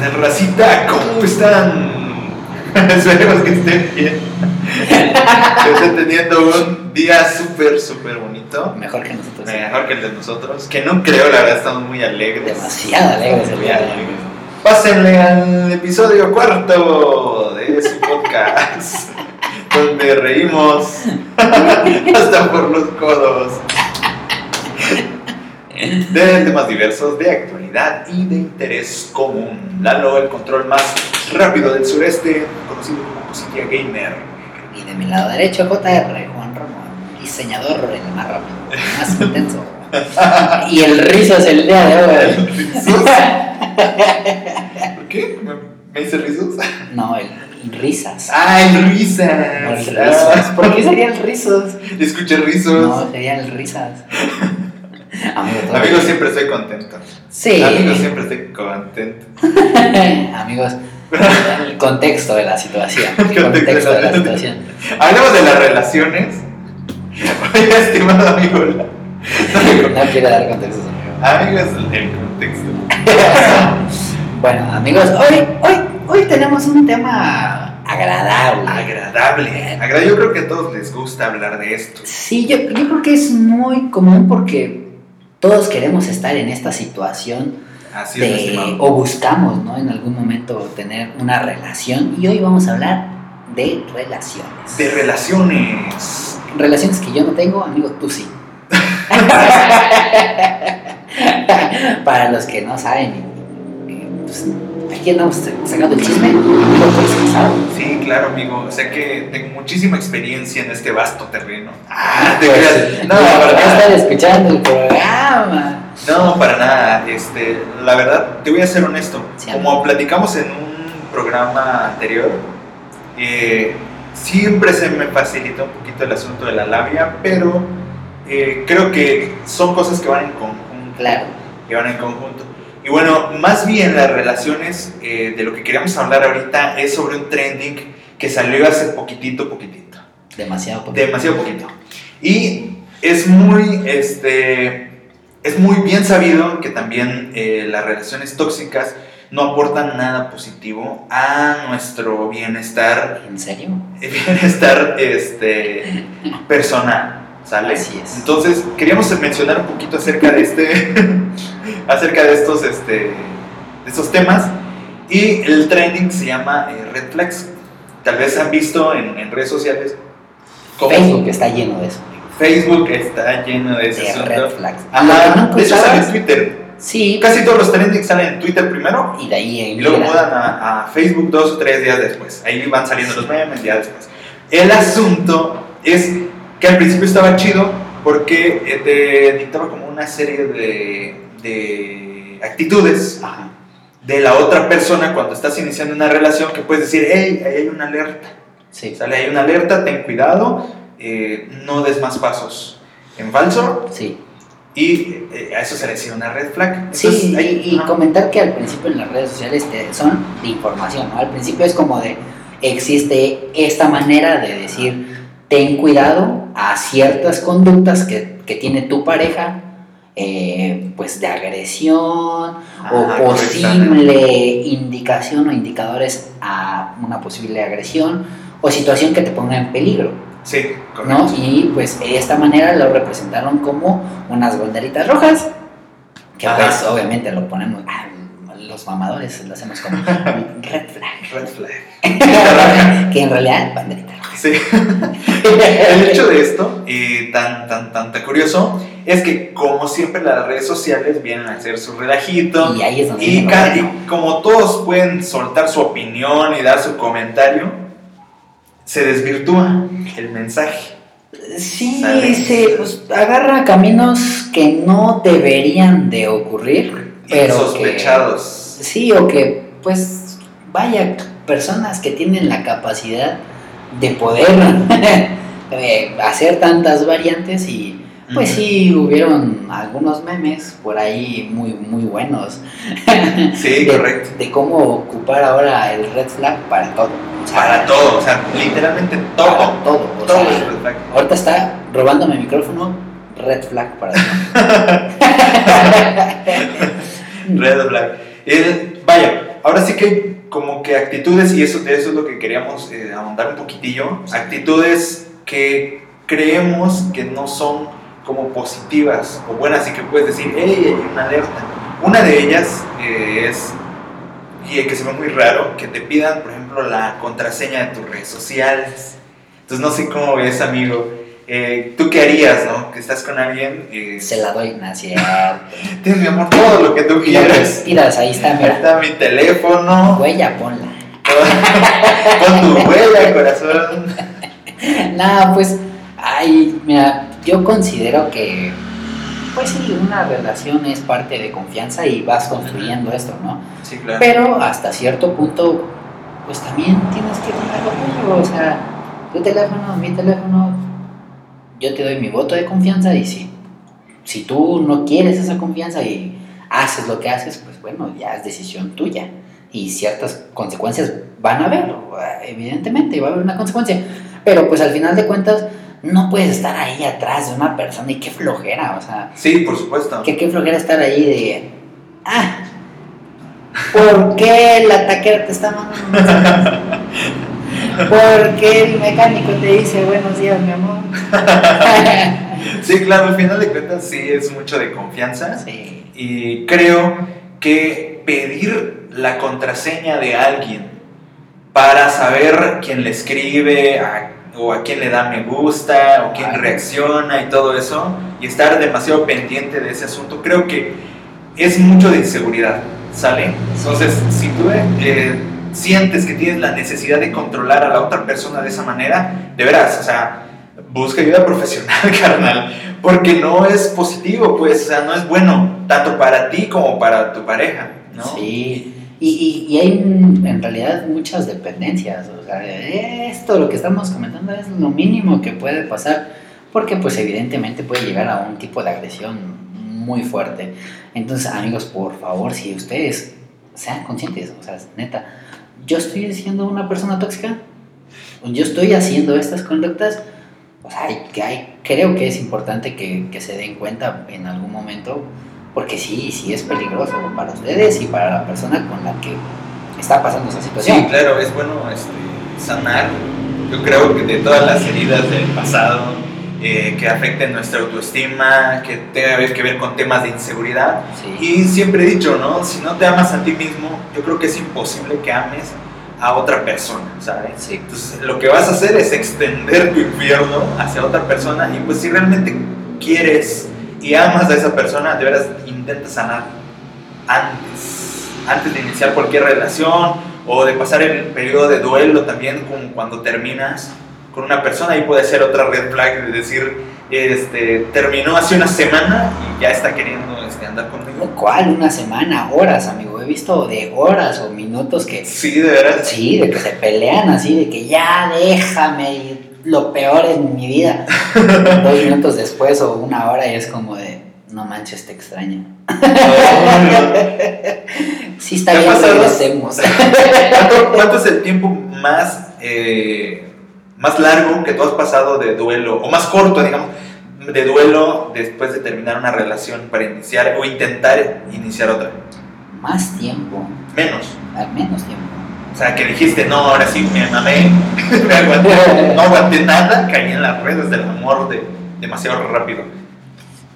tal, racita? ¿Cómo están? Esperemos que estén bien. que estén teniendo un día súper, súper bonito. Mejor que nosotros. Mejor que el de nosotros. Que no creo, la verdad, estamos muy alegres. Demasiado alegres Muy alegres. Pásenle al episodio cuarto de su podcast, donde reímos hasta por los codos. De temas diversos, de actualidad y de interés común. Lalo, el control más rápido del sureste, conocido como Cosilla Gamer. Y de mi lado derecho, JR, Juan Ramón, diseñador el más rápido, el más intenso. y el rizo es el día de hoy. ¿Por qué? ¿Me, hice rizos? No, el risas. ¡Ah, el No, el risas! ¿Por qué sería el rizos? Escuché rizos. No, sería el risas. Amigo, todo- Amigos, siempre estoy contento. Sí. Amigos, siempre estoy contento. Amigos, el contexto de la situación. El Contexto de contexto la- situación. Hablemos de las relaciones. Oiga, estimado amigo. No quiero dar contextos, amigo. Amigos, el contexto. Bueno, amigos, hoy, hoy, hoy tenemos un tema agradable. Agradable. Agradable. Yo creo que a todos les gusta hablar de esto. Sí, yo, yo creo que es muy común porque todos queremos estar en esta situación Así es, de, o buscamos, ¿no? En algún momento tener una relación y hoy vamos a hablar de relaciones. De relaciones. Relaciones que yo no tengo, amigo, tú sí. Para los que no saben, eh, pues, aquí andamos sacando el chisme. Sí, claro, amigo. Sé que tengo muchísima experiencia en este vasto terreno. Ah, te Pues, creas. No, para nada. estar escuchando el programa. No, para nada. Este, la verdad, te voy a ser honesto. Sí, Como platicamos en un programa anterior, eh, siempre se me facilita un poquito el asunto de la labia, pero eh, creo que son cosas que van en conjunto. Claro. Que van en conjunto. Y bueno, más bien las relaciones, eh, de lo que queríamos hablar ahorita es sobre un trending que salió hace poquitito, poquitito Demasiado poquito. demasiado poquito. Y es muy, este, es muy bien sabido que también eh, las relaciones tóxicas no aportan nada positivo a nuestro bienestar, ¿En serio? bienestar este, personal, ¿sale? Así es. Entonces, queríamos mencionar un poquito acerca de este, acerca de estos, este, de estos temas. Y el trending se llama eh, Red Flags. Tal vez han visto en, en redes sociales cómo- Facebook está lleno de eso. Facebook está lleno de ese De asunto. red flags. Ajá, nunca de hecho sale en Twitter. Sí, Casi todos los trendings salen en Twitter primero y de ahí y luego mudan a, a Facebook dos o tres días después. Ahí van saliendo los memes ya después. El asunto es que al principio estaba chido porque eh, te dictaba como una serie de, de actitudes Ajá. de la otra persona cuando estás iniciando una relación que puedes decir, hey, ahí hay una alerta. Sí. Sale, hay una alerta, ten cuidado, eh, no des más pasos en falso Sí. y eh, a eso se le decía una red flag. Sí, y, comentar que al principio en las redes sociales te- son de información, ¿no? Al principio es como de, existe esta manera de decir, ten cuidado a ciertas conductas que, que tiene tu pareja, eh, pues de agresión Ajá, o posible indicación o indicadores a una posible agresión o situación que te ponga en peligro. Sí, ¿no? correcto. Y pues de esta manera lo representaron como unas banderitas rojas, que Ajá. pues obviamente lo ponemos, ah, los mamadores lo hacemos como red flag, Red flag. que en realidad banderita roja. Sí. El hecho de esto, y tan, tan, tan, tan curioso, es que como siempre las redes sociales vienen a hacer su relajito. Y ahí es donde Y, viene lo ca- bueno. y como todos pueden soltar su opinión y dar su comentario, se desvirtúa el mensaje. Sí, Sale. se pues, agarra caminos que no deberían de ocurrir, pero que- Sospechados. Sí, o que, pues, vaya, personas que tienen la capacidad de poder eh, hacer tantas variantes y, pues sí, hubieron algunos memes por ahí muy, muy buenos. Sí, de, correcto. De cómo ocupar ahora el red flag para todo. O sea, Para todo, o sea, literalmente todo. para todo. o Todo sea, es red flag. ahorita está robándome el micrófono, red flag para todo. Red flag. El- vaya, ahora sí que como que actitudes, y eso, de eso es lo que queríamos eh, ahondar un poquitillo, actitudes que creemos que no son como positivas o buenas y que puedes decir, hey, hay una alerta. Una de ellas eh, es, y que se ve muy raro, que te pidan, por ejemplo, la contraseña de tus redes sociales. Entonces no sé cómo ves, amigo. Eh, ¿Tú qué harías, no? Que estás con alguien. Eh, Se la doy, Nacia. Tienes mi amor, todo lo que tú quieras. Tiras, ahí está, Ahí mira. está mi teléfono. Huella, ponla. Con tu huella, corazón. Nada, pues, ay, mira, yo considero que, pues sí, una relación es parte de confianza y vas construyendo esto, ¿no? Sí, claro. Pero hasta cierto punto, pues también tienes que tener lo tuyo, o sea, tu teléfono, mi teléfono, yo te doy mi voto de confianza y si, si tú no quieres esa confianza y haces lo que haces, pues bueno, ya es decisión tuya y ciertas consecuencias van a haber, evidentemente va a haber una consecuencia, pero pues al final de cuentas no puedes estar ahí atrás de una persona y qué flojera, o sea, Sí, por supuesto. que qué flojera estar ahí de. Ah, ¿por qué la taquera te está mandando? ¿Por qué el mecánico te dice buenos días, mi amor? Sí, claro, al final de cuentas sí es mucho de confianza. Sí. Y creo que pedir la contraseña de alguien para saber quién le escribe a- o a quién le da me gusta o quién reacciona y todo eso y estar demasiado pendiente de ese asunto, creo que es mucho de inseguridad, ¿sale? Entonces, si tú eh, sientes que tienes la necesidad de controlar a la otra persona de esa manera, de veras, o sea, busca ayuda profesional, carnal, porque no es positivo, pues, o sea, no es bueno, tanto para ti como para tu pareja, ¿no? Sí. Y, y, y hay en realidad muchas dependencias. O sea, esto, lo que estamos comentando, es lo mínimo que puede pasar. Porque, pues, evidentemente puede llegar a un tipo de agresión muy fuerte. Entonces, amigos, por favor, si ustedes sean conscientes, o sea, neta, yo estoy siendo una persona tóxica, yo estoy haciendo estas conductas, o sea, hay- hay- creo que es importante que, que se den cuenta en algún momento, porque sí, sí es peligroso para ustedes y para la persona con la que está pasando esa Sí, situación. claro, es bueno este, sanar, yo creo que de todas las heridas del pasado eh, que afecten nuestra autoestima, que tenga que ver con temas de inseguridad. Sí. Y siempre he dicho, ¿no? Si no te amas a ti mismo, yo creo que es imposible que ames a otra persona, ¿sabes? Sí. Entonces, lo que vas a hacer es extender tu infierno hacia otra persona y pues si realmente quieres y amas a esa persona, de veras intenta sanar antes, antes de iniciar cualquier relación o de pasar el periodo de duelo también, como cuando terminas con una persona, ahí puede ser otra red flag de decir, este, terminó hace una semana y ya está queriendo este, andar conmigo. ¿Cuál? Una semana, horas, amigo. He visto de horas o minutos que Sí, de veras. Sí, de que se pelean así, de que ya déjame y lo peor en mi vida. Dos minutos después o una hora y es como de, no manches, te extraño. Sí, está ¿Te ha bien, regresemos. ¿Cuánto, cuánto es el tiempo más, eh, más largo que tú has pasado de duelo, o más corto, digamos, de duelo después de terminar una relación para iniciar o intentar iniciar otra? Más tiempo, Menos. al menos tiempo. O sea, que dijiste, no, ahora sí me mamé, me aguanté, no aguanté nada, caí en las redes del amor de, demasiado rápido.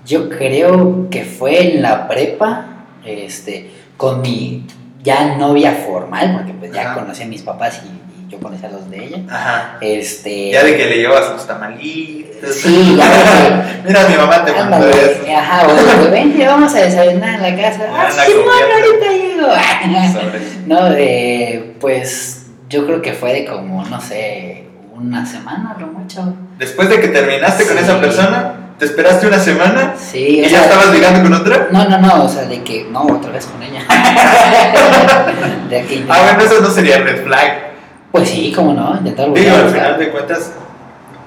Yo creo que fue en la prepa, este, con mi ya novia formal, porque pues ya Ajá. conocí a mis papás y, y yo conocía a los de ella. Ajá. Este, Ya de que le llevas los tamalitos. Sí, ya de que Mira, mi mamá te mandó eso. ajá, o de que vente, vamos a desayunar en la casa. Ah, Simón, confianza. ahorita No, de, pues yo creo que fue de como, no sé, una semana, lo mucho. Después de que terminaste con esa persona, te esperaste una semana Sí, y ya sea, estabas ligando con otra. No, no, no, o sea, de que, no, otra vez con ella. de que Ah, bueno, eso no sería red flag. Pues sí, cómo no, intentar Digo, al final de cuentas,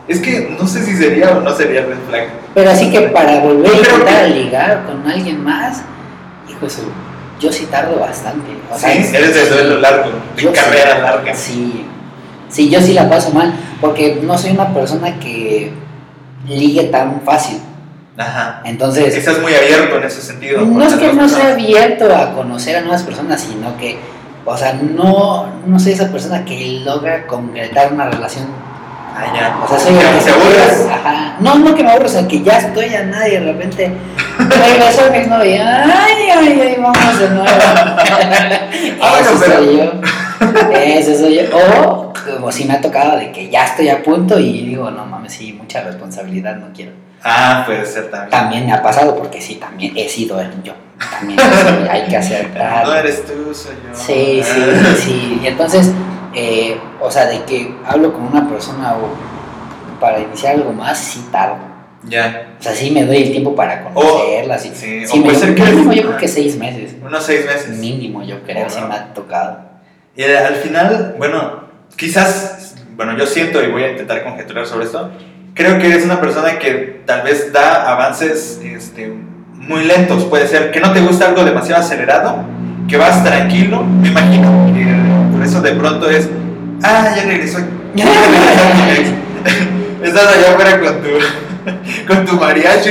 es que no sé si sería o no sería red flag. Pero así que para volver a intentar que- ligar con alguien más, hijo de su- yo sí tardo bastante. O sea, sí, es- eres de duelo largo, de carrera sí. larga. Sí, sí, yo sí la paso mal, porque no soy una persona que ligue tan fácil. Ajá. Entonces, Estás muy abierto en ese sentido. no es que no sea abierto a conocer a nuevas personas, sino que O sea, no, no soy esa persona que logra concretar una relación. Ah, ya. O sea, soy Que el te. Ajá. No, no que me aburro, o sea, que ya estoy a nadie de repente regresó mi exnovia. Ay, ay, ay, vamos de nuevo. Ah, Eso soy yo. Eso soy yo. O como si me ha tocado de que ya estoy a punto y digo, no mames, sí, mucha responsabilidad, no quiero. Ah, puede ser también. También me ha pasado porque sí, también he sido yo. También sí, hay que aceptar. No eres tú, soy yo. Sí, sí, sí. Y entonces, eh, o sea, de que hablo con una persona o para iniciar algo más, sí tardo. Ya. O sea, sí me doy el tiempo para conocerla. sí, sí, sí o puede ser que- mínimo yo creo que seis meses. Unos seis meses. Mínimo yo creo, sí me ha tocado. Y eh, al final, bueno, quizás, bueno, yo siento y voy a intentar conjeturar sobre esto. Creo que eres una persona que tal vez da avances este, muy lentos. Puede ser que no te gusta algo demasiado acelerado, que vas tranquilo. Me imagino que por eso de pronto es, ah, ya regresó. ya regresó mi ex". Estás allá afuera con tu, con tu mariachi.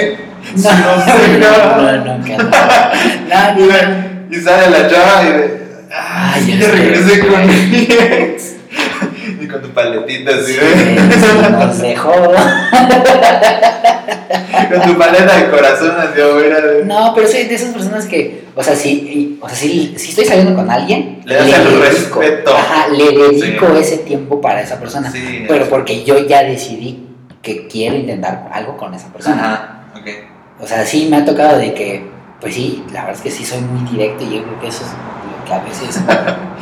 No, No sé, no, no. no. No. Y sale la chava y de. Ah, ya ya sé. regresé con mi ex. Y con tu paletita así, Sí, ¿eh? nos dejó. Con tu paleta de corazón así afuera. de- No, pero soy de esas personas que, o sea, si, o sea, si, si estoy saliendo con alguien, Le das el respeto. Ajá, le dedico ese tiempo para esa persona. Sí, pero es- porque yo ya decidí que quiero intentar algo con esa persona. Ajá, ok. O sea, sí me ha tocado de que, pues sí, la verdad es que sí soy muy directo y yo creo que eso es lo que a veces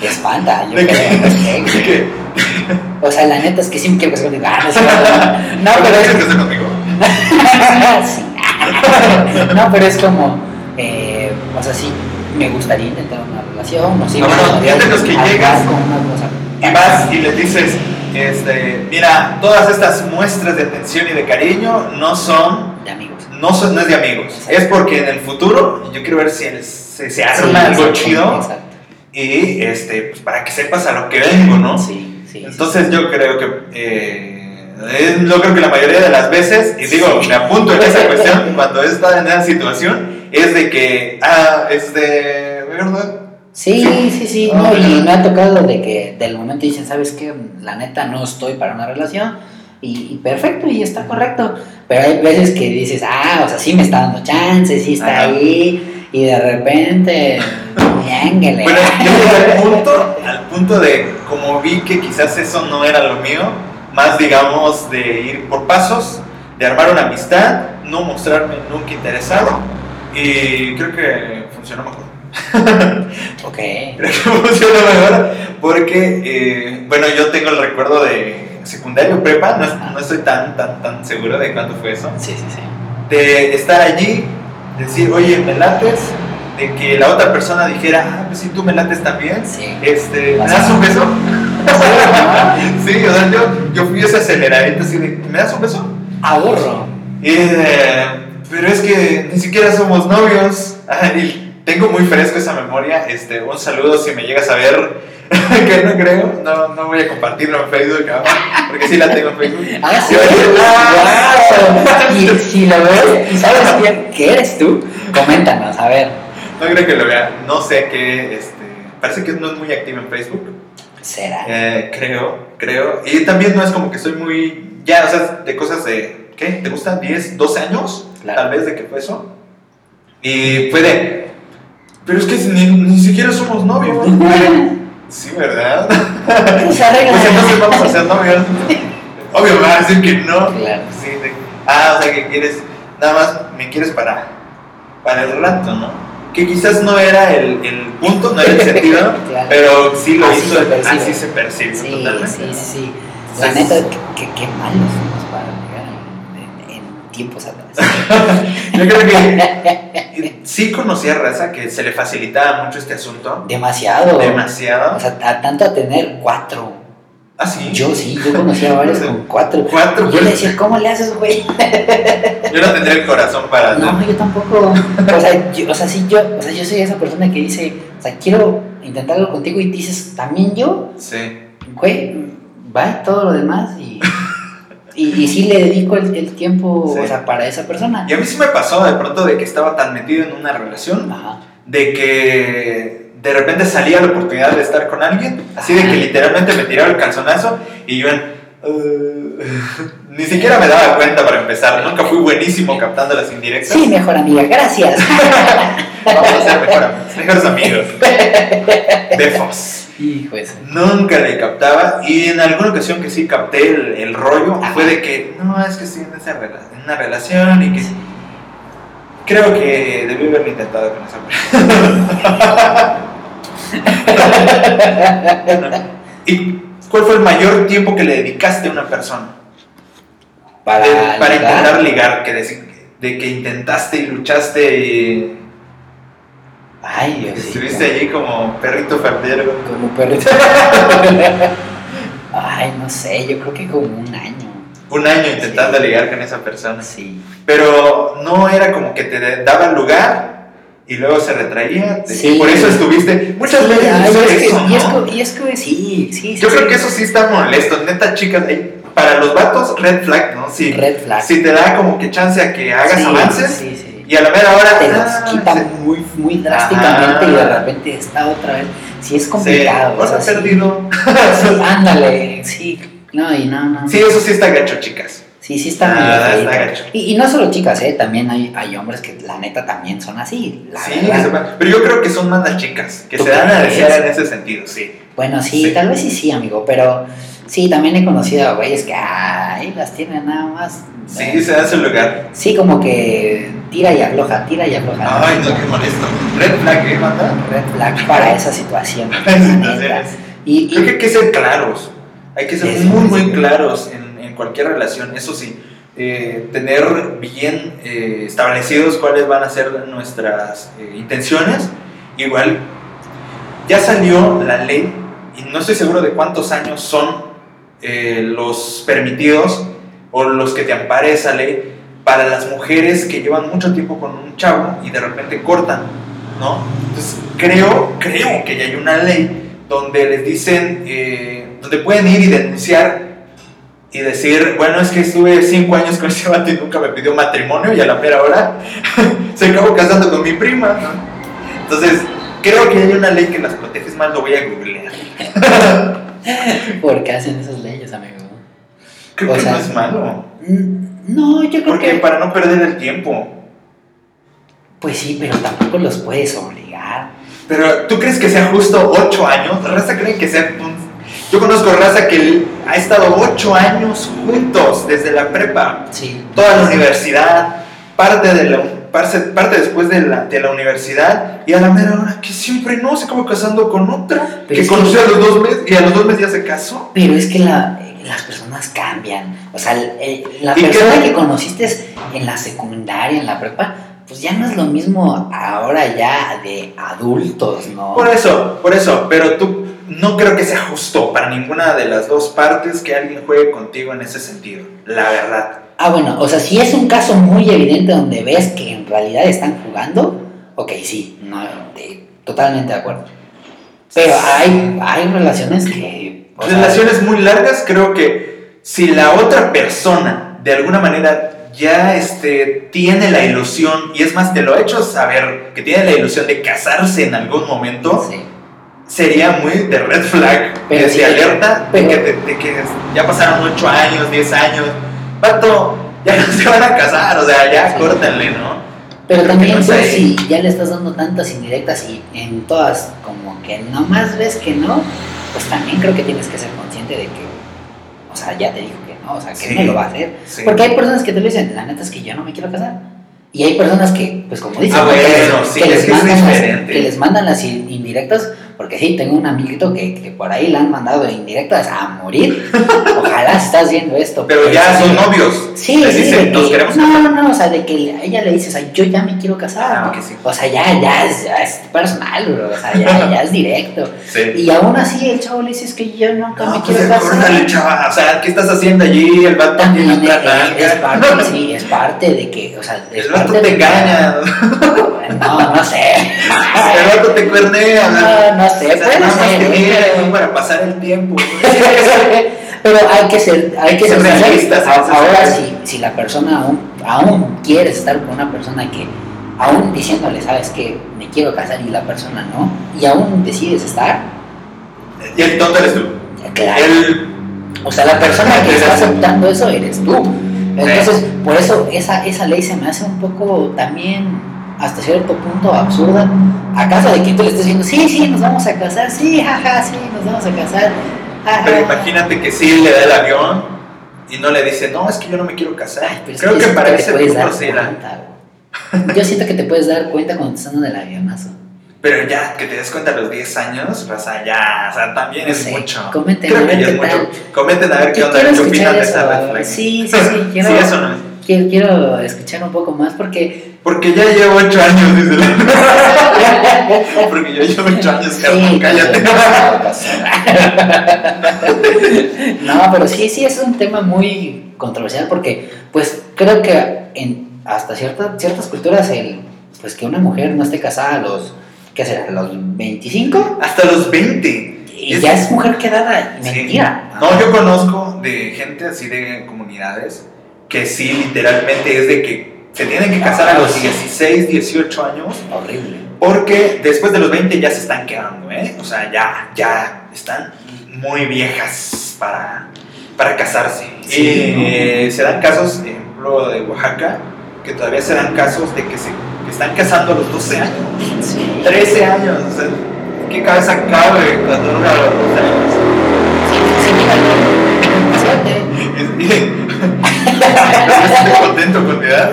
espanta. Yo ¿De creo? ¿ok? ¿De qué? O sea, la neta es que siempre quiero que se. Ah, no, no, ¿Por qué pero es que conmigo? Sí. No, pero es como, eh, o sea, sí, me gustaría intentar una relación, o sí, No, no, de los que llegas con una cosa. Y vas y le dices, este, mira, todas estas muestras de atención y de cariño no son, De amigos. no son, no es de amigos. Es porque en el futuro yo quiero ver si el- se, Sí, algo chido Exacto. Y este, pues para que sepas a lo que vengo, ¿no? Sí, sí. Entonces yo creo que, eh, yo creo que la mayoría de las veces, y digo, me apunto en esa cuestión, cuando estado en esa situación, es de que, ah, este, ¿verdad? Sí, sí, sí, no, y me ha tocado de que del momento dicen, ¿sabes qué? La neta no estoy para una relación y, y perfecto y está correcto. Pero hay veces que dices, ah, o sea, sí me está dando chance, sí está ahí y de repente, ñánguele. Bueno, yo llegué al punto, al punto de, como vi que quizás eso no era lo mío, más digamos de ir por pasos, de armar una amistad, no mostrarme nunca interesado, y creo que funcionó mejor. ok. Creo que funcionó mejor porque, eh, bueno, yo tengo el recuerdo de secundario, prepa, no, no estoy tan, tan, tan seguro de cuánto fue eso, Sí, sí, sí. de estar allí, decir, oye, me lates, de que la otra persona dijera, ah, pues si tú me lates también, Sí. este, ¿me das un beso? Sí, o sea, yo, yo fui ese aceleradito así de, ¿me das un beso? Y de, pero es que ni siquiera somos novios. Y tengo muy fresco esa memoria. Este, un saludo si me llegas a ver, que no creo. No, no voy a compartirlo en Facebook, ¿no? porque sí la tengo en Facebook. Ah, sí. Ah. Wow. Y si lo ves y sabes quién que eres tú, coméntanos, a ver. No creo que lo vea. No sé qué, este, parece que no es muy activo en Facebook. ¿Será? Eh, creo, creo. Y también no es como que soy muy, ya, o sea, de cosas de, ¿qué? ¿Te gustan 10, 12 años? Claro. Tal vez de que fue eso. Y fue de, pero es que ni, ni siquiera somos novios. sí, ¿verdad? Pues. Pues entonces vamos a ser novios. Obvio, me va a decir que no. Claro. Sí, de- ah, o sea, que quieres, nada más me quieres para, para el rato, ¿no? Que quizás no era el, el punto, no era el sentido, Claro. pero sí lo Así hizo, se percibe. así se percibe Sí, totalmente. sí, sí, sí. La neta, qué, qué malos somos para llegar en, en tiempos atrás. Yo creo que sí conocía a Raza que se le facilitaba mucho este asunto, Demasiado. demasiado. O sea, tanto a tener cuatro. Ah, sí. Yo sí, yo conocía a varios con cuatro. Cuatro, Yo le pues. decía, ¿cómo le haces, güey? Yo no tendría el corazón para No, yo tampoco. O sea, yo, o sea, sí, yo, o sea, yo soy esa persona que dice, o sea, quiero intentar algo contigo y dices, también yo, Sí. güey, va todo lo demás y, y, y sí le dedico el, el tiempo, Sí. o sea, para esa persona. Y a mí sí me pasó de pronto de que estaba tan metido en una relación Ajá. de que de repente salía la oportunidad de estar con alguien, así de que literalmente me tiraba el calzonazo y yo en, "Uh", ni siquiera me daba cuenta para empezar, nunca fui buenísimo captando las indirectas. Sí, mejor amiga, gracias. Vamos a ser mejor mejores amigos. Befos. Hijo ese. Nunca le captaba y en alguna ocasión que sí capté el, el rollo Ajá. fue de que no, es que estoy en, esa rela- en una relación y que creo que debí haberlo intentado con esa persona. ¿Y cuál fue el mayor tiempo que le dedicaste a una persona? Para, De- para intentar ligar, que de que intentaste y luchaste y Ay, Dios estuviste allí como perrito fardero. Como perrito. Ay, no sé, yo creo que como un año. Un año intentando Sí. ligar con esa persona. Sí. Pero no era como que te daba lugar y luego se retraía. Sí. Y por eso estuviste. Muchas veces Ay, que, y, es que, y es que sí, sí, sí. Yo sí. creo que eso sí está molesto. Neta, chicas, para los vatos, red flag, ¿no? Si, Red flag. si te da como que chance a que hagas Sí, avances Sí, sí. y a la mera hora Te los ah, quita sí. muy, muy drásticamente y de repente está otra vez. Sí, es Sí, complicado. o vas sea, a sí. perdido. Sí, ándale, sí. No, y no, no. Sí, eso sí está gacho, chicas. Sí, sí está Ah, medio está y, y no solo chicas, ¿eh? También hay, hay hombres que la neta también son así. La Sí, verdad. pero yo creo que son más las chicas, que ¿Tú se dan a desear en ese sentido, sí. Bueno, sí, Sí. tal vez sí, sí, amigo, pero sí, también he conocido a güeyes que, ay, las tienen nada más. Sí, eh, se dan su lugar. Sí, como que tira y afloja, tira y afloja. Ay, no, qué molesto. Red flag, ¿eh, banda? Red flag para esa situación. Situaciones. neta. Y, Creo y que hay que ser claros. Hay que ser muy, muy claros en, cualquier relación. Eso sí, eh, tener bien eh, establecidos cuáles van a ser nuestras eh, intenciones. Igual, ya salió la ley y no estoy seguro de cuántos años son los permitidos o los que te ampare esa ley para las mujeres que llevan mucho tiempo con un chavo y de repente cortan, ¿no? Entonces creo, creo que ya hay una ley donde les dicen, donde pueden ir y denunciar y decir, bueno, es que estuve cinco años con ese vato y nunca me pidió matrimonio y a la mera hora se acabó casando con mi prima, ¿no? Entonces, creo que hay una ley que las protege, es más, lo voy a googlear. ¿por qué hacen esas leyes, amigo? Creo O que sea, no es malo, No, yo creo porque que. para no perder el tiempo. Pues sí, pero tampoco los puedes obligar. Pero, ¿tú crees que sea justo ocho años? ¿Raza creen que sea un- Yo conozco raza que ha estado ocho años juntos desde la prepa, Sí. toda la universidad, parte, de la, parte, parte después de la, de la universidad, y a la mera hora que siempre no se acabó casando con otra, Pero que conoció a los dos meses y a los dos meses ya se casó. Pero es que la- las personas cambian. O sea, el- la ¿Y qué persona que conociste en la secundaria, en la prepa, pues ya no es lo mismo ahora ya de adultos, ¿no? Por eso, por eso, pero tú no creo que sea justo para ninguna de las dos partes que alguien juegue contigo en ese sentido, la verdad. Ah, bueno, o sea, si es un caso muy evidente donde ves que en realidad están jugando, ok, sí, no, de- totalmente de acuerdo. Pero hay, hay relaciones que... sea, Relaciones muy largas, creo que si la otra persona de alguna manera ya este, tiene la ilusión, y es más, te lo ha hecho saber que tiene la ilusión de casarse en algún momento, sí. Sería muy de red flag, Pero de alerta, pero- de, que, de- de que ya pasaron 8 años, 10 años, pato, ya no se van a casar, o sea, ya Sí. córtenle, ¿no? Pero Creo que también no es pues, si ya le estás dando tantas indirectas y en todas como que nomás ves que no, pues también creo que tienes que ser consciente de que, o sea, ya te dijo que no, o sea, que Sí. no lo va a hacer. Sí. Porque hay personas que te lo dicen, la neta es que yo no me quiero casar. Y hay personas que, pues como dicen, Ah, ¿no? que, bueno, les, sí, que es les que mandan las, que les mandan las in- indirectas, porque sí, tengo un amiguito que, que por ahí le han mandado indirectas a morir. Ojalá si estás viendo esto. Pero ya son novios. Sí, Les sí, dicen, nos queremos no, casar. no, no, o sea, de que ella le dices, "Ay, yo ya me quiero casar. Ah, ¿no? que sí. O sea, ya, ya es, ya es personal, bro, o sea, ya, ya es directo. Sí. Y aún así el chavo le dice, es que yo nunca No, me pues quiero casar. córtale, chava. O sea, ¿qué estás haciendo allí? El vato tiene es, es- parte, sí, es parte de que, o sea, es El vato te engaña. No, no sé. El vato te cuernea. No, no sé, puede ser, ¿eh? mira para pasar el tiempo. Pero hay que ser, hay que Ser ser realistas, Ahora, si, si la persona aún, aún quieres estar con una persona que aún diciéndole, sabes que me quiero casar y la persona no, y aún decides estar, Y el tonto eres tú. claro. El, O sea, la persona que está aceptando eso eres tú. Entonces, por eso esa, esa ley se me hace un poco también, hasta cierto punto, absurda. ¿Acaso de que tú le estés diciendo, sí, sí, nos vamos a casar, sí, jaja, sí, nos vamos a casar? jaja"? pero imagínate que sí le da el avión y no le dice, no, es que yo no me quiero casar. Ay, pero es Creo que siento para te ese punto güey. Yo siento que te puedes dar cuenta cuando te están dando el avionazo. Pero ya, que te des cuenta a los 10 años, o sea, ya, o sea, también No es sé, mucho. comenten, Creo a que ver ya es mucho. Comenten a ver qué onda, qué opinan de esa. Sí, sí, sí, quiero- sí, eso no es. Quiero, quiero escuchar un poco más porque... Porque ya llevo 8 años, dice la... Porque yo llevo 8 años, Sí, Carlos, cállate. no, pero sí, sí, es un tema muy controversial porque, pues, creo que en hasta cierta, ciertas culturas, el, pues, que una mujer no esté casada a los, ¿qué será? A los 25 Hasta los 20. y ya es mujer quedada. Sí. Mentira. No, yo conozco de gente así de comunidades que sí, literalmente es de que se tienen que casar a los 16, 18 años Horrible. porque después de los 20 ya se están quedando, ¿eh? O sea, ya, ya están muy viejas para, para casarse. Sí, y eh, se dan casos, por ejemplo, de Oaxaca, que todavía se dan casos de que se que están casando a los 12 años, Sí. 13 años. O sea, ¿qué cabeza cabe cuando uno a los 12 años? Sí, sí, mira, suerte. Edad.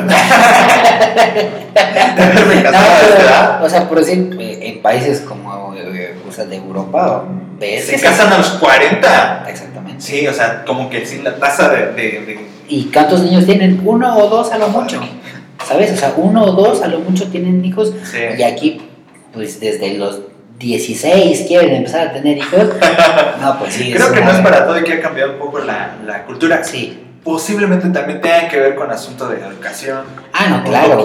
De haberme No, o sea, por decir, eh, en países como eh, o sea, de Europa, ves Se casan a los 40. Exactamente. Sí, o sea, como que sí, la tasa de. de, de- ¿Y cuántos niños tienen? Uno o dos a lo mucho. ¿Sabes? O sea, uno o dos a lo mucho tienen hijos. sí. Y aquí, pues desde los 16 quieren empezar a tener hijos. No, pues sí. Creo que no es para todo y que ha cambiado un poco la, la cultura. Sí. Posiblemente también tenga que ver con asunto de educación. Ah, no, claro.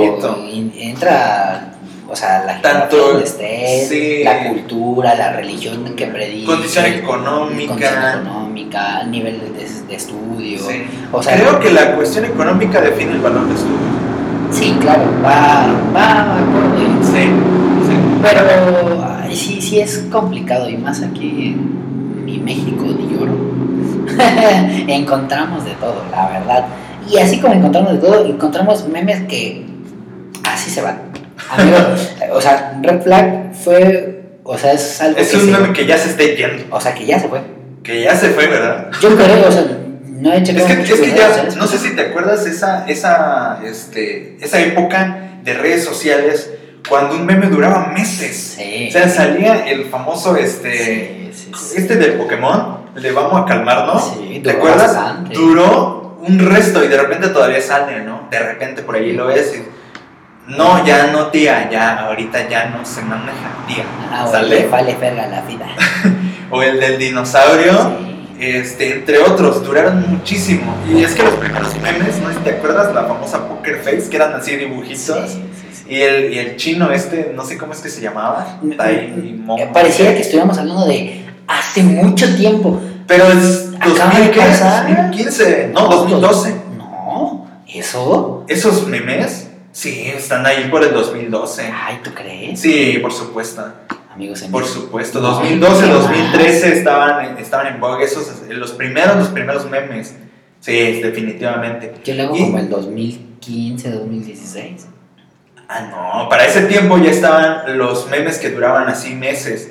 Entra, o sea, la Tanto, donde estés, sí. la cultura, la religión que predica. Condición económica. Condición económica, nivel de, de estudio. Sí. O sea, Creo que la cuestión económica define el valor de estudio. Sí, claro, va, va acorde. Sí, sí. Pero ay, sí, sí es complicado y más aquí en mi México. encontramos de todo, la verdad. Y así como encontramos de todo, encontramos memes que así se van. Amigo, o sea, Red Flag fue, o sea, es algo Es que un se- meme que ya se está yendo. o sea, que ya se fue. Que ya se fue, ¿verdad? Yo creo, o sea, no he Es checado que, es que ya, no sé si te acuerdas esa, esa, este, esa época de redes sociales cuando un meme duraba meses. Sí. O sea, salía el famoso, este, sí. Este del Pokémon, el de vamos a calmarnos. Sí, ¿Te acuerdas? bastante. Duró un resto y de repente todavía sale, ¿no? De repente por ahí lo ves y... No, ya no, tía, ya, ahorita ya no se maneja, tía. Ah, ¿Sale? le vale verga la vida. O el del dinosaurio. Sí. este, entre otros, duraron muchísimo. Y es que los primeros memes, ¿no? ¿Te acuerdas la famosa Poker Face? Que eran así dibujitos. Sí. Y, el, y el chino este, no sé cómo es que se llamaba. Tai Mo- Eh, Pareciera que estuviéramos hablando de hace mucho tiempo. Pero es Acaba de 2000, ¿qué? pasar. 2015, no, 2012. No, ¿eso? Esos memes, sí, están ahí por el 2012. Ay, ¿tú crees? Sí, por supuesto. Amigos, en Por supuesto. No, 2012, ¿qué 2013 estaban, en- estaban en vogue. Esos, los primeros, los primeros memes. Sí, definitivamente. Yo le hago Y- como el 2015, 2016. Ah, no, para ese tiempo ya estaban los memes que duraban así meses.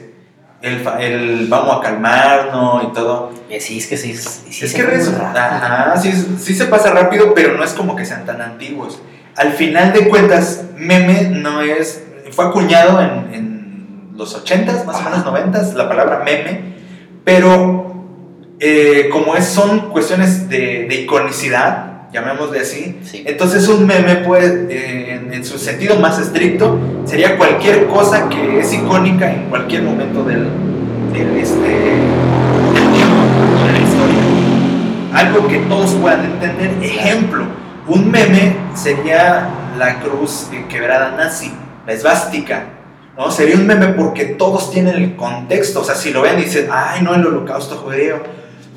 El, el vamos a calmarnos y todo. Eh, sí, es que sí. sí, es se que rápido. ajá, sí, sí se pasa rápido, pero no es como que sean tan antiguos. Al final de cuentas, meme no es. Fue acuñado en, en los 80s, más o menos 90s, la palabra meme, pero eh, como es, son cuestiones de, de iconicidad, llamémosle así, Sí. entonces un meme puede, eh, en, en su sentido más estricto, sería cualquier cosa que es icónica en cualquier momento del, del, este, del tiempo, de la historia. Algo que todos puedan entender. Ejemplo, un meme sería la cruz quebrada nazi, la esvástica. ¿no? Sería un meme porque todos tienen el contexto. O sea, si lo ven y dicen, ay, no, el holocausto judío.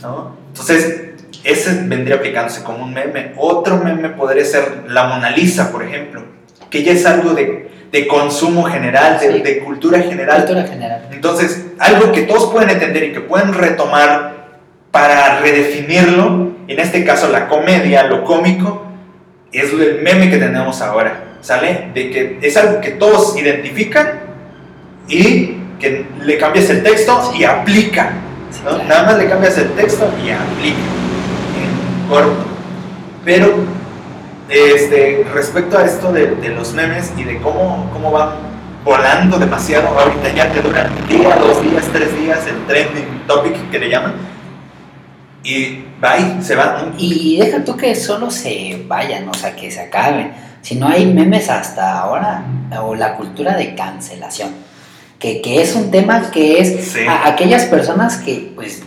¿no? Entonces, ese vendría aplicándose como un meme. Otro meme podría ser la Mona Lisa, por ejemplo. que ya es algo de, de consumo general, de, Sí. de cultura general. Cultura general. Entonces, algo que todos pueden entender y que pueden retomar para redefinirlo, en este caso la comedia, lo cómico, es el meme que tenemos ahora, ¿sale? De que es algo que todos identifican y que le cambias el texto y aplica, Sí, ¿no? claro. Nada más le cambias el texto y aplica, corto. Pero, este, respecto a esto de, de los memes y de cómo, cómo van volando demasiado, ahorita ya te duran un día, dos días, tres días, el trending topic que le llaman, y bye, se van. Y deja tú que solo se vayan, o sea, que se acaben. Si no hay memes hasta ahora, o la cultura de cancelación, que, que es un tema que es Sí. a aquellas personas que pues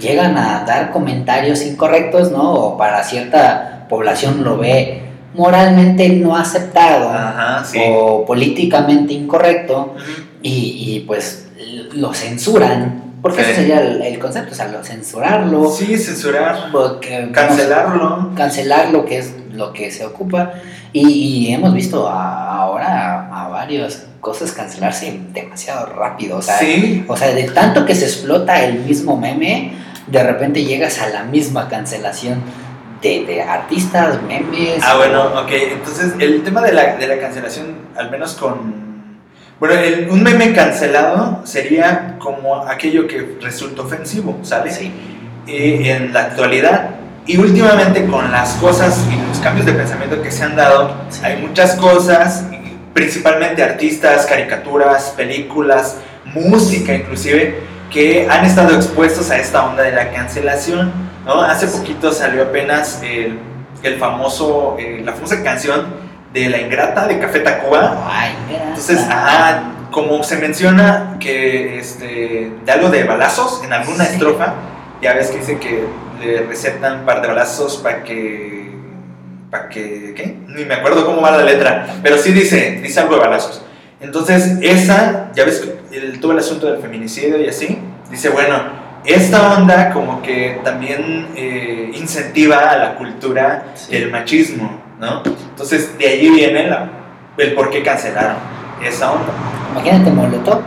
llegan a dar comentarios incorrectos, ¿no? O para cierta población lo ve moralmente no aceptado Ajá, sí. o políticamente incorrecto y, y, pues lo censuran. Porque Sí. ese sería el, el concepto, o sea, lo- censurarlo, Sí, censurar, porque- cancelarlo. cancelar lo que es lo que se ocupa y, y hemos visto a- ahora a, varias cosas cancelarse demasiado rápido o sea, Sí, o sea de tanto que se explota el mismo meme de repente llegas a la misma cancelación de, de artistas memes Ah, bueno, ok. Entonces, el tema de la, de la cancelación, al menos con... Bueno, el- un meme cancelado sería como aquello que resulta ofensivo, ¿sale? sí en la actualidad, y últimamente con las cosas y los cambios de pensamiento que se han dado, Sí. hay muchas cosas, principalmente artistas, caricaturas, películas, música inclusive, que han estado expuestos a esta onda de la cancelación, ¿no? Hace poquito salió apenas el, el famoso, eh, la famosa canción de La Ingrata de Café Tacuba, Ay, entonces, ajá, como se menciona que este, de algo de balazos en alguna Sí. estrofa, ya ves que dice que le recetan un par de balazos para que. ¿Para que. ¿Qué? Ni me acuerdo cómo va la letra, pero sí dice, dice algo de balazos. Entonces, esa, ya ves el, todo el asunto del feminicidio y así, dice, bueno, esta onda como que también eh, incentiva a la cultura Sí. del machismo, ¿no? Entonces, de allí viene la, el por qué cancelaron esa onda. imagínate Molotov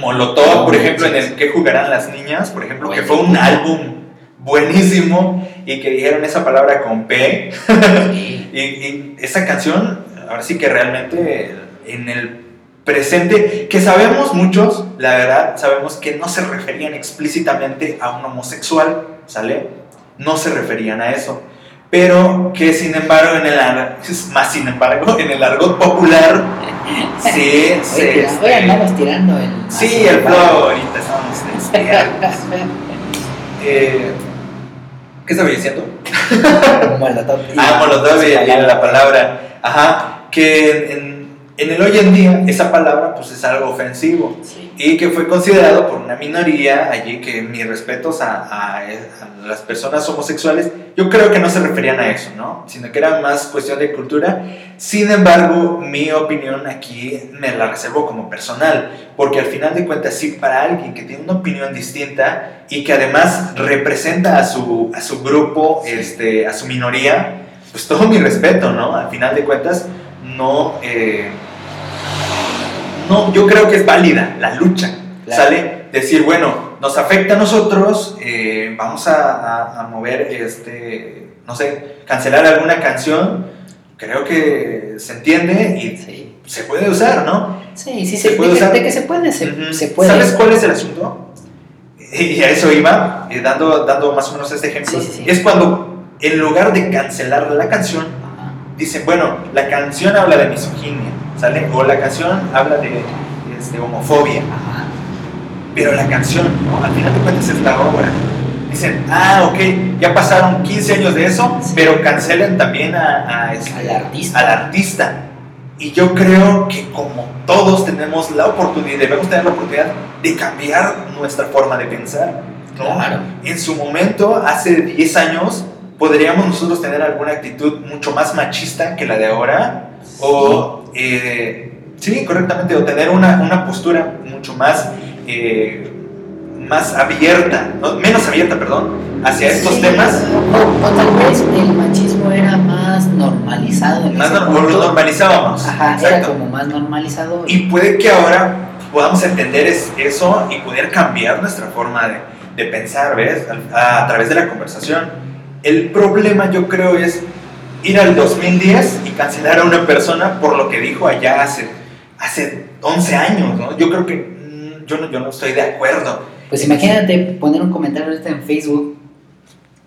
Molotov, por ejemplo, en el que jugarán las niñas, por ejemplo, que fue un álbum buenísimo y que dijeron esa palabra con P. Y, y esa canción, ahora sí que realmente en el presente, que sabemos muchos, la verdad, sabemos que no se referían explícitamente a un homosexual, ¿sale? No se referían a eso. Pero que sin embargo, en el más sin embargo, en el argot popular, sí, sí. Oye, este, andamos tirando el Sí, el flow ahorita estamos. Eh, ¿Qué estaba diciendo? Molotov. Ah, Molotov y la palabra. Ajá, que en, en el hoy en día esa palabra pues es algo ofensivo Sí. y que fue considerado por una minoría allí que mis respetos a, a- a las personas homosexuales, yo creo que no se referían a eso, ¿no? Sino que era más cuestión de cultura. Sin embargo, mi opinión aquí me la reservo como personal, porque al final de cuentas, sí, para alguien que tiene una opinión distinta y que además representa a su, a su grupo, este, a su minoría, pues todo mi respeto, ¿no? Al final de cuentas, no... eh, no, yo creo que es válida la lucha, Claro. ¿sale? Decir, bueno, nos afecta a nosotros, eh, vamos a, a- a mover, este, no sé, cancelar alguna canción, creo que se entiende y Sí, se puede usar, ¿no? sí, sí, ¿Se puede de, que- usar? de que se puede, se, puede. ¿Sabes cuál es el asunto? Y a eso iba, eh, dando, dando más o menos este ejemplo. Sí, sí, sí. Es cuando, en lugar de cancelar la canción, Ajá. dicen, bueno, la canción habla de misoginia, ¿sale? O la canción habla de este, homofobia. Ajá. Pero la canción, ¿no? al final de cuentas es la obra. Dicen, ah, ok, ya pasaron 15 años de eso, Sí. pero cancelen también a, a este- Al artista. al artista. Y yo creo que como todos tenemos la oportunidad, debemos tener la oportunidad de cambiar nuestra forma de pensar. ¿no? Claro. En su momento, hace 10 años, podríamos nosotros tener alguna actitud mucho más machista que la de ahora. O, eh, sí, correctamente, o tener una, una postura mucho más, eh, más abierta, ¿no? menos abierta, perdón, hacia estos Sí, temas. O, o tal vez el machismo era más normalizado. En Más ese nor- o punto. lo normalizábamos. Ajá, era Exacto. como más normalizado. Y puede que ahora podamos entender es- eso y poder cambiar nuestra forma de, de pensar, ¿ves? A, a través de la conversación. El problema yo creo es ir al 2010 y cancelar a una persona por lo que dijo allá hace, hace 11 años, ¿no? Yo creo que mm, yo, no, yo no estoy de acuerdo. Pues imagínate poner un comentario en Facebook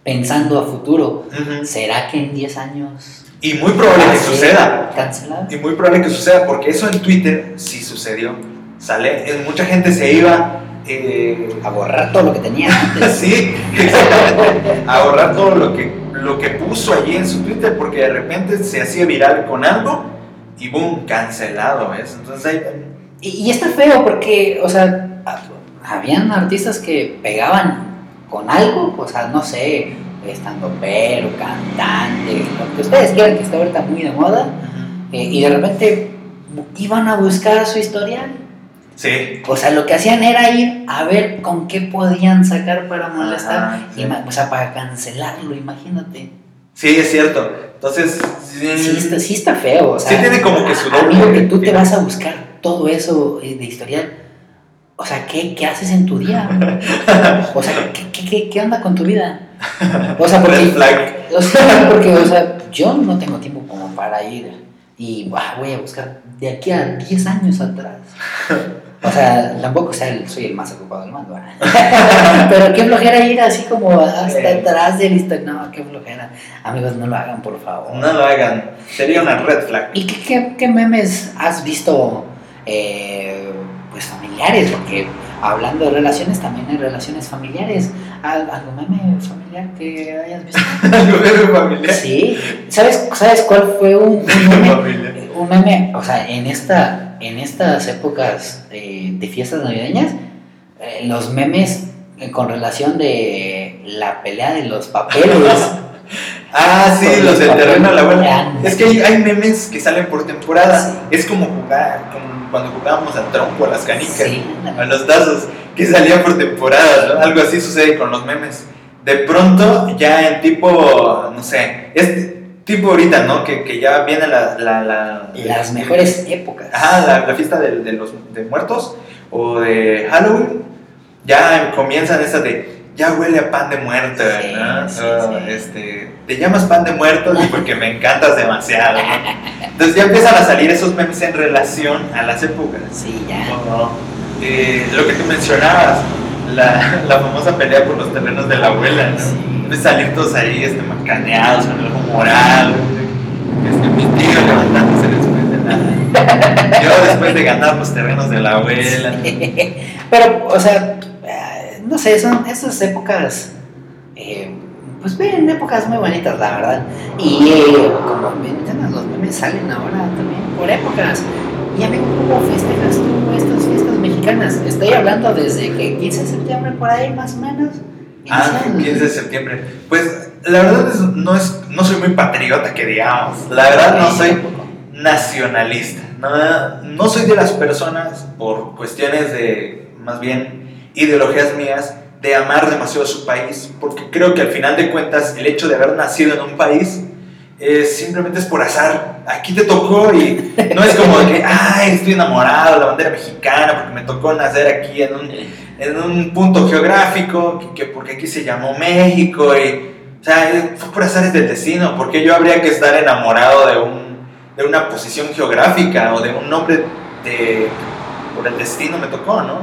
pensando a futuro. ¿Será que en 10 años Y muy probable que suceda. Cancelado. Y muy probable que suceda, porque eso en Twitter sí sucedió. ¿Sale? Eh, Mucha gente se iba... eh, A borrar todo lo que tenía antes. Sí, exactamente. A borrar todo lo que, lo que puso allí en su Twitter porque de repente se hacía viral con algo y boom, cancelado, ¿ves? Entonces ahí, Y, y está feo porque, o sea, ha- habían artistas que pegaban con algo, o sea, no sé, estando pero, cantante, lo que ustedes quieran que está ahorita muy de moda, eh, y de repente iban a buscar su historial. Sí, O sea, lo que hacían era ir a ver con qué podían sacar para molestar, Ajá, sí. o sea, para cancelarlo, imagínate. sí, es cierto. Entonces, sí, Sí está, sí está feo, o sea. Sí tiene como que su doble Amigo, que tú te vas a buscar todo eso eh, de historial. O sea, ¿qué, qué haces en tu día? O sea, ¿qué, qué, qué, qué onda con tu vida? O sea, red porque, flag. o sea, porque, o sea, yo no tengo tiempo como para ir y ah, voy a buscar de aquí a 10 años atrás. O sea, tampoco sea el- soy el más ocupado del mundo. ¿verdad? Pero qué flojera ir así como hasta Eh. atrás de lista. No, qué flojera. Amigos, no lo hagan, por favor. No lo hagan. Sería una red flag. ¿Y qué, qué- qué memes has visto, eh, pues familiares? Porque hablando de relaciones, también hay relaciones familiares. ¿Al- ¿Algún meme familiar que hayas visto? Algo de mi familia. Sí. ¿Sabes, ¿Sabes cuál fue un, un meme? Un meme, o sea, en, esta, en estas épocas eh, de fiestas navideñas, eh, los memes eh, con relación de la pelea de los papeles. Ah, sí, los del terreno a la. Ah, Es que hay, hay memes que salen por temporada. Sí. Es como jugar, como cuando jugábamos al trompo, a las canicas, Sí. a los tazos, que salían por temporadas, ¿no? Algo así sucede con los memes. De pronto, ya en tipo, no sé, es tipo ahorita, ¿no? Que, que ya viene la... la, la Las mejores épocas. Ajá, la, la fiesta de, de los de muertos o de Halloween. Ya comienzan esas de, ya huele a pan de muerto, Sí, ¿no? sí, sí. Este, te llamas pan de muerto porque me encantas demasiado, ¿no? Entonces ya empiezan a salir esos memes en relación a las épocas. Sí, ya. Eh, lo que tú mencionabas, la, la famosa pelea por los terrenos de la abuela, ¿no? Sí. Salir todos ahí este, macaneados con algo moral, este, mi tío levantándose después de nada. Yo después de ganar los terrenos de la abuela. Pero, o sea, eh, no sé, son esas épocas, eh, pues ven, épocas muy bonitas, la verdad. Y eh, como mencionas, los memes salen ahora también por épocas. Y amigo, ¿cómo festejas tú mexicanas? Estoy hablando desde que 15 de septiembre por ahí, más o menos. Ah, inician. 15 de septiembre. Pues la verdad es, no, es, no soy muy patriota que digamos. La verdad no soy nacionalista. No, no soy de las personas, por cuestiones de, más bien, ideologías mías, de amar demasiado a su país, porque creo que al final de cuentas el hecho de haber nacido en un país simplemente es por azar. Aquí te tocó y no es como de que, ay, estoy enamorado de la bandera mexicana porque me tocó nacer aquí en un, en un punto geográfico, que, que porque aquí se llamó México y, o sea, fue por azares del destino, porque yo habría que estar enamorado de, un, de una posición geográfica o de un nombre de, por el destino me tocó, ¿no?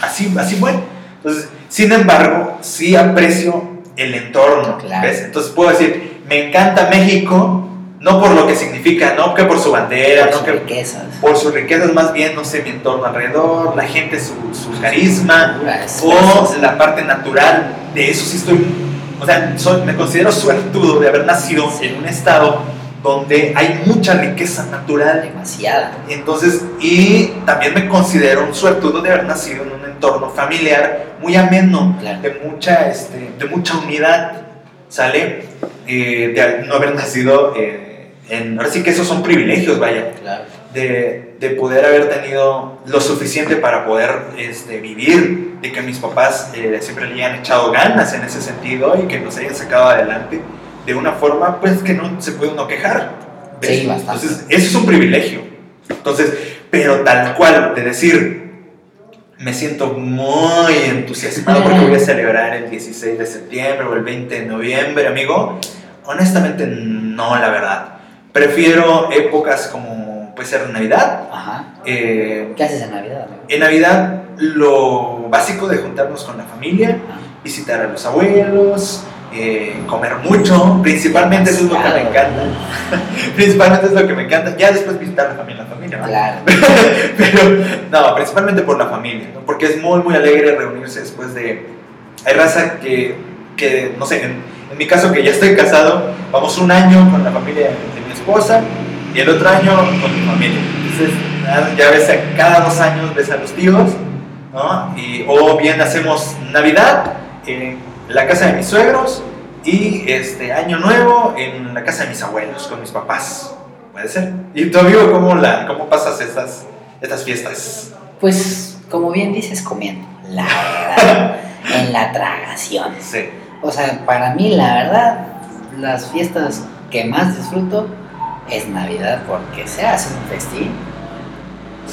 Así, así fue. Entonces, sin embargo, sí aprecio el entorno, Claro. ¿ves? Entonces puedo decir, me encanta México, no por lo que significa, no que por su bandera, Por no sus que riquezas. por sus riquezas, más bien, no sé, mi entorno alrededor, la gente, su, su carisma, o la parte natural, de eso sí estoy, o sea, soy, me considero suertudo de haber nacido en un estado donde hay mucha riqueza natural. Demasiada. Entonces, y también me considero un suertudo de haber nacido en un entorno familiar muy ameno, Claro. de mucha, este, de mucha unidad, ¿sale? Eh, de no haber nacido eh, en... Ahora sí que esos son privilegios, vaya. Claro. de, de poder haber tenido lo suficiente para poder este, vivir, de que mis papás eh, siempre le hayan echado ganas en ese sentido y que nos hayan sacado adelante de una forma pues que no se puede uno quejar. Sí, bastante. Entonces, eso es un privilegio. Entonces, pero tal cual, de decir, me siento muy entusiasmado porque voy a celebrar el 16 de septiembre o el 20 de noviembre, amigo. Honestamente, no, la verdad. Prefiero épocas como puede ser Navidad. Ajá. eh, ¿Qué haces en Navidad, amigo? en Navidad, lo básico de juntarnos con la familia, visitar a los abuelos, eh, comer mucho. Principalmente eso es lo que me encanta. Principalmente es lo que me encanta. Ya después visitar la familia, la familia. ¿no? Claro. Pero no, principalmente por la familia, ¿no? porque es muy, muy alegre reunirse después de... Hay raza que, que no sé, en, en mi caso que ya estoy casado, vamos un año con la familia de mi esposa y el otro año con mi familia. Entonces, ya ves, a cada dos años ves a los tíos, ¿no? Y, o bien hacemos Navidad en la casa de mis suegros y este año nuevo en la casa de mis abuelos, con mis papás. Puede ser. ¿Y tu amigo cómo, la, cómo pasas estas, estas fiestas? Pues, como bien dices, comiendo. La verdad. en la tragación. Sí. O sea, para mí, la verdad, las fiestas que más disfruto es Navidad porque se hace un festín.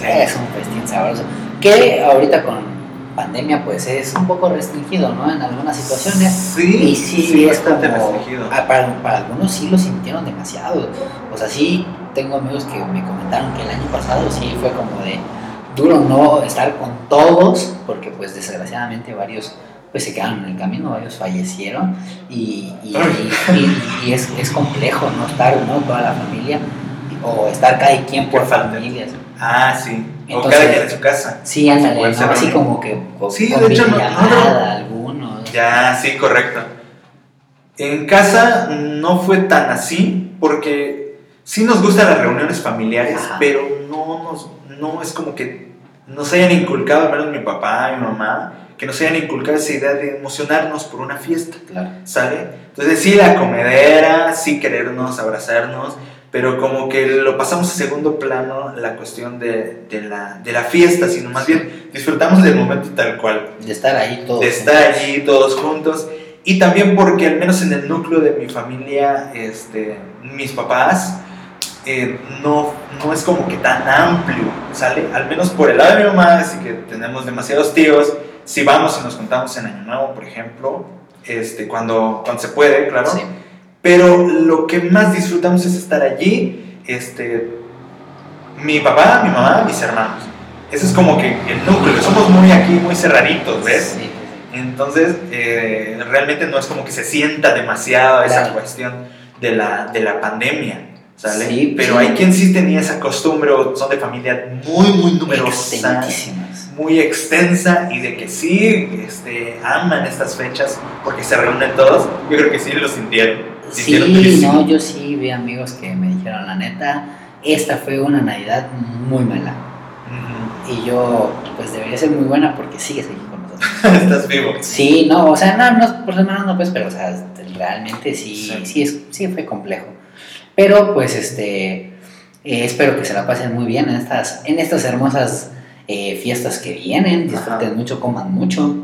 Es un festín sabroso. Que ahorita con pandemia, pues es un poco restringido, ¿no? En algunas situaciones. Sí, Y sí, es como. bastante restringido. ah, Para, para algunos sí lo sintieron demasiado. O sea, sí, tengo amigos que me comentaron que el año pasado sí fue como de duro no estar con todos, porque pues desgraciadamente varios pues se quedaron en el camino, varios fallecieron y, y, y- y- es, es complejo no estar ¿no? toda la familia o estar cada quien por familias. Ah, sí. O Entonces- cada quien en su casa. Sí, ándale, así como que Sí, de hecho, no- algunos. Ya, sí, correcto. En casa no fue tan así, porque sí nos gustan las reuniones familiares, Ajá. pero no, nos, no es como que nos hayan inculcado, al menos mi papá y mi mamá, que nos hayan inculcado esa idea de emocionarnos por una fiesta. Claro. ¿sale? Entonces sí, la comedera, sí querernos, abrazarnos, pero como que lo pasamos a segundo plano la cuestión de, de la, de la fiesta, sino más bien disfrutamos del momento tal cual, De estar ahí todos. de estar allí todos juntos, y también porque al menos en el núcleo de mi familia, este, mis papás, eh, no, no es como que tan amplio, ¿sale? Al menos por el lado de mi mamá, así que tenemos demasiados tíos, si vamos y nos juntamos en Año Nuevo, por ejemplo, este, cuando, cuando se puede, claro. Sí. Pero lo que más disfrutamos es estar allí, este, mi papá, mi mamá, mis hermanos. Ese es como que el núcleo, somos muy aquí, muy cerraditos, ¿ves? Sí. Entonces, eh, realmente no es como que se sienta demasiado esa Claro. cuestión de la, de la pandemia, ¿sale? Sí, Pero sí. hay quien sí tenía esa costumbre o son de familia muy, muy numerosa muy extensa y de que sí este, aman estas fechas porque se reúnen todos, yo creo que sí lo sintieron. Sí, no, yo sí vi amigos que me dijeron, la neta, esta fue una Navidad muy mala. Y yo, pues debería ser muy buena porque sigues aquí con nosotros. Estás vivo. Sí, no, o sea, no, no por semana no, pues, pero, o sea, realmente sí, Sí. sí, es, sí fue complejo. Pero, pues, este, eh, espero que se la pasen muy bien en estas, en estas hermosas eh, fiestas que vienen, disfruten Ajá. mucho, coman mucho,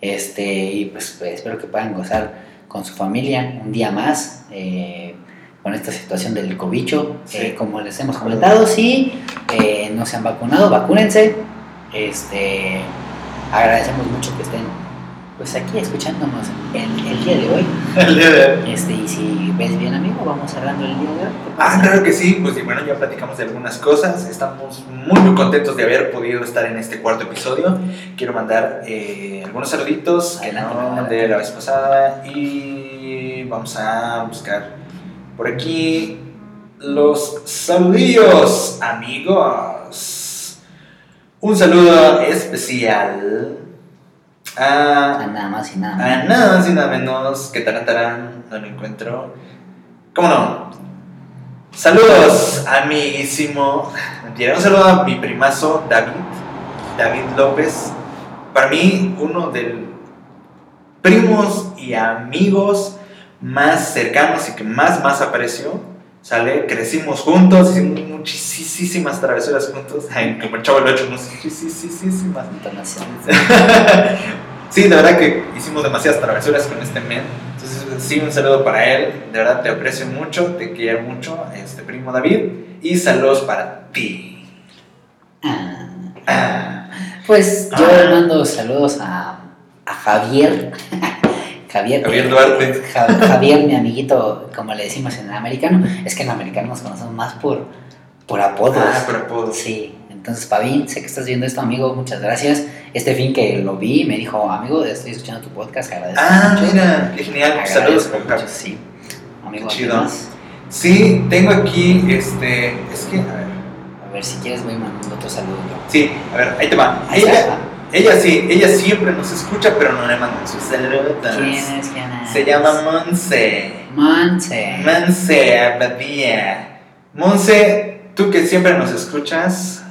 este, y pues, pues, espero que puedan gozar con su familia un día más. eh, con esta situación del cobicho, Sí. Eh, como les hemos comentado, si eh, no se han vacunado, vacúnense. Este, agradecemos mucho que estén pues aquí escuchándonos el, el día de hoy. El día de hoy. Este, y si ves bien amigo, vamos cerrando el día de hoy. ¿Qué Ah, claro que sí, pues y bueno, ya platicamos de algunas cosas, estamos muy muy contentos de haber podido estar en este cuarto episodio. Quiero mandar eh, algunos saluditos que no adelante. de la vez pasada y vamos a buscar por aquí los saludillos, amigos. Un saludo especial A nada más y nada a menos. nada más y nada menos que Tarantarán, no lo encuentro. ¿Cómo no? Saludos, amiguísimo. Mentira, un saludo a mi primazo David, David López. Para mí, uno de los primos y amigos más cercanos y que más, más aprecio. Sale, crecimos juntos, hicimos muchísimas travesuras juntos. Ay, como el chavo el 8, muchísimas. sí, de verdad que hicimos demasiadas travesuras con este men. Entonces, sí, un saludo para él. De verdad te aprecio mucho, te quiero mucho, este primo David. Y saludos para ti. Ah. Ah. Pues yo le mando saludos a, a Javier. Javier, Javier Duarte. Javier, mi amiguito, como le decimos en el americano, es que en el americano nos conocemos más por, por apodos. Ah, por apodos. Sí, entonces Pavín, sé que estás viendo esto, amigo, muchas gracias. Este fin que lo vi, me dijo, amigo, estoy escuchando tu podcast, agradezco Ah, mira, qué genial. Saludos, mucho, Sí, amigo, chido. Sí, tengo aquí, este, es que, a ver. A ver, si quieres voy mandando otro saludo. Sí, a ver, ahí te va. Ahí ella, ella sí, ella siempre nos escucha, pero no le mandan sus saludos. ¿Quién es? ¿Quién es? Se llama Monse. Monse. Monse Abadía. Monse, tú que siempre nos escuchas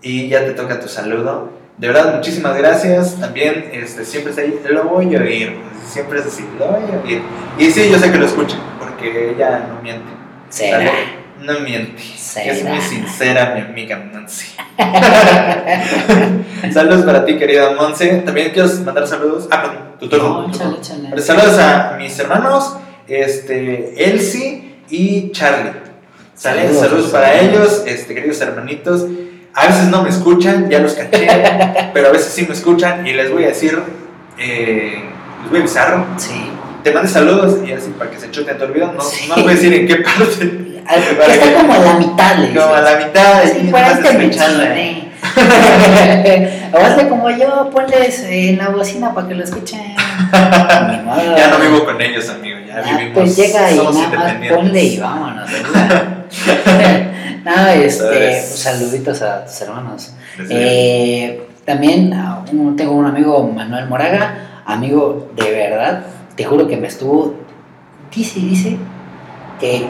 y ya te toca tu saludo. De verdad, muchísimas gracias. También este, siempre está ahí, lo voy a oír. Siempre es así, lo voy a oír. Y sí, yo sé que lo escucha, porque ella no miente. ¿Será? No miente. Es muy sincera mi amiga Nancy. saludos para ti, querida Monse. También quiero mandar saludos. Ah, perdón, tu turno. Saludos a mis hermanos, este, Elsie y Charlie. Saludos, saludos para ellos, este, queridos hermanitos. A veces no me escuchan, ya los caché, pero a veces sí me escuchan y les voy a decir, eh, les voy a avisar. Sí. Te mando saludos y así para que se chuten tu olvido. No, no voy a decir en qué parte. Está como a la mitad, le Como a la mitad, sí, para este me O hazle como yo, ponles en la bocina para que lo escuchen. ya no vivo con ellos, amigo. Ya ah, vivimos. Pues llega y nada más ponle y vámonos. no, este, saluditos a tus hermanos. Eh, también ah, tengo un amigo, Manuel Moraga, amigo de verdad, te juro que me estuvo, dice, dice, que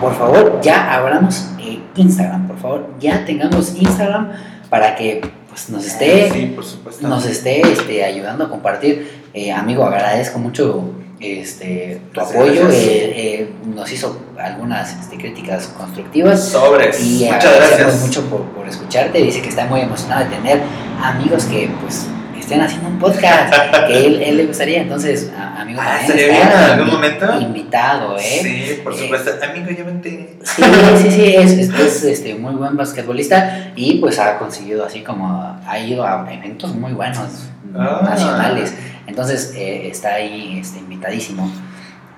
por favor ya abramos eh, Instagram, por favor, ya tengamos Instagram para que pues, nos esté, ah, nos esté este, ayudando a compartir. Eh, amigo, agradezco mucho este, tu apoyo. Eh, nos hizo algunas este, críticas constructivas. Sobres. Y Muchas gracias. mucho por, por escucharte. Dice que está muy emocionado de tener amigos que pues estén haciendo un podcast que él, él le gustaría. Entonces, amigo, ah, ¿estaría bien en algún momento? Invitado, ¿eh? Sí, por supuesto. amigo, yo vente. Sí, sí, sí, es, es, este, muy buen basquetbolista y pues ha conseguido así como, ha ido a eventos muy buenos ah. nacionales. Entonces, eh, está ahí este, invitadísimo.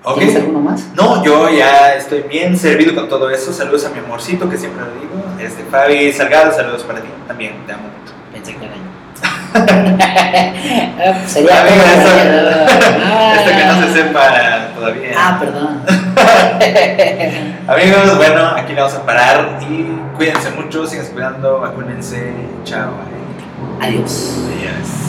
Okay. ¿Tienes alguno más? No, yo ya estoy bien servido con todo eso. Saludos a mi amorcito, que siempre lo digo. Este, Fabi Salgado, saludos para ti. También te amo mucho. Pensé que era Sería Amigo, esto, que no se sepa todavía. Ah, perdón. Amigos, bueno, aquí le vamos a parar y cuídense mucho, sigan cuidando, vacúnense. Chao. Adiós. Adiós.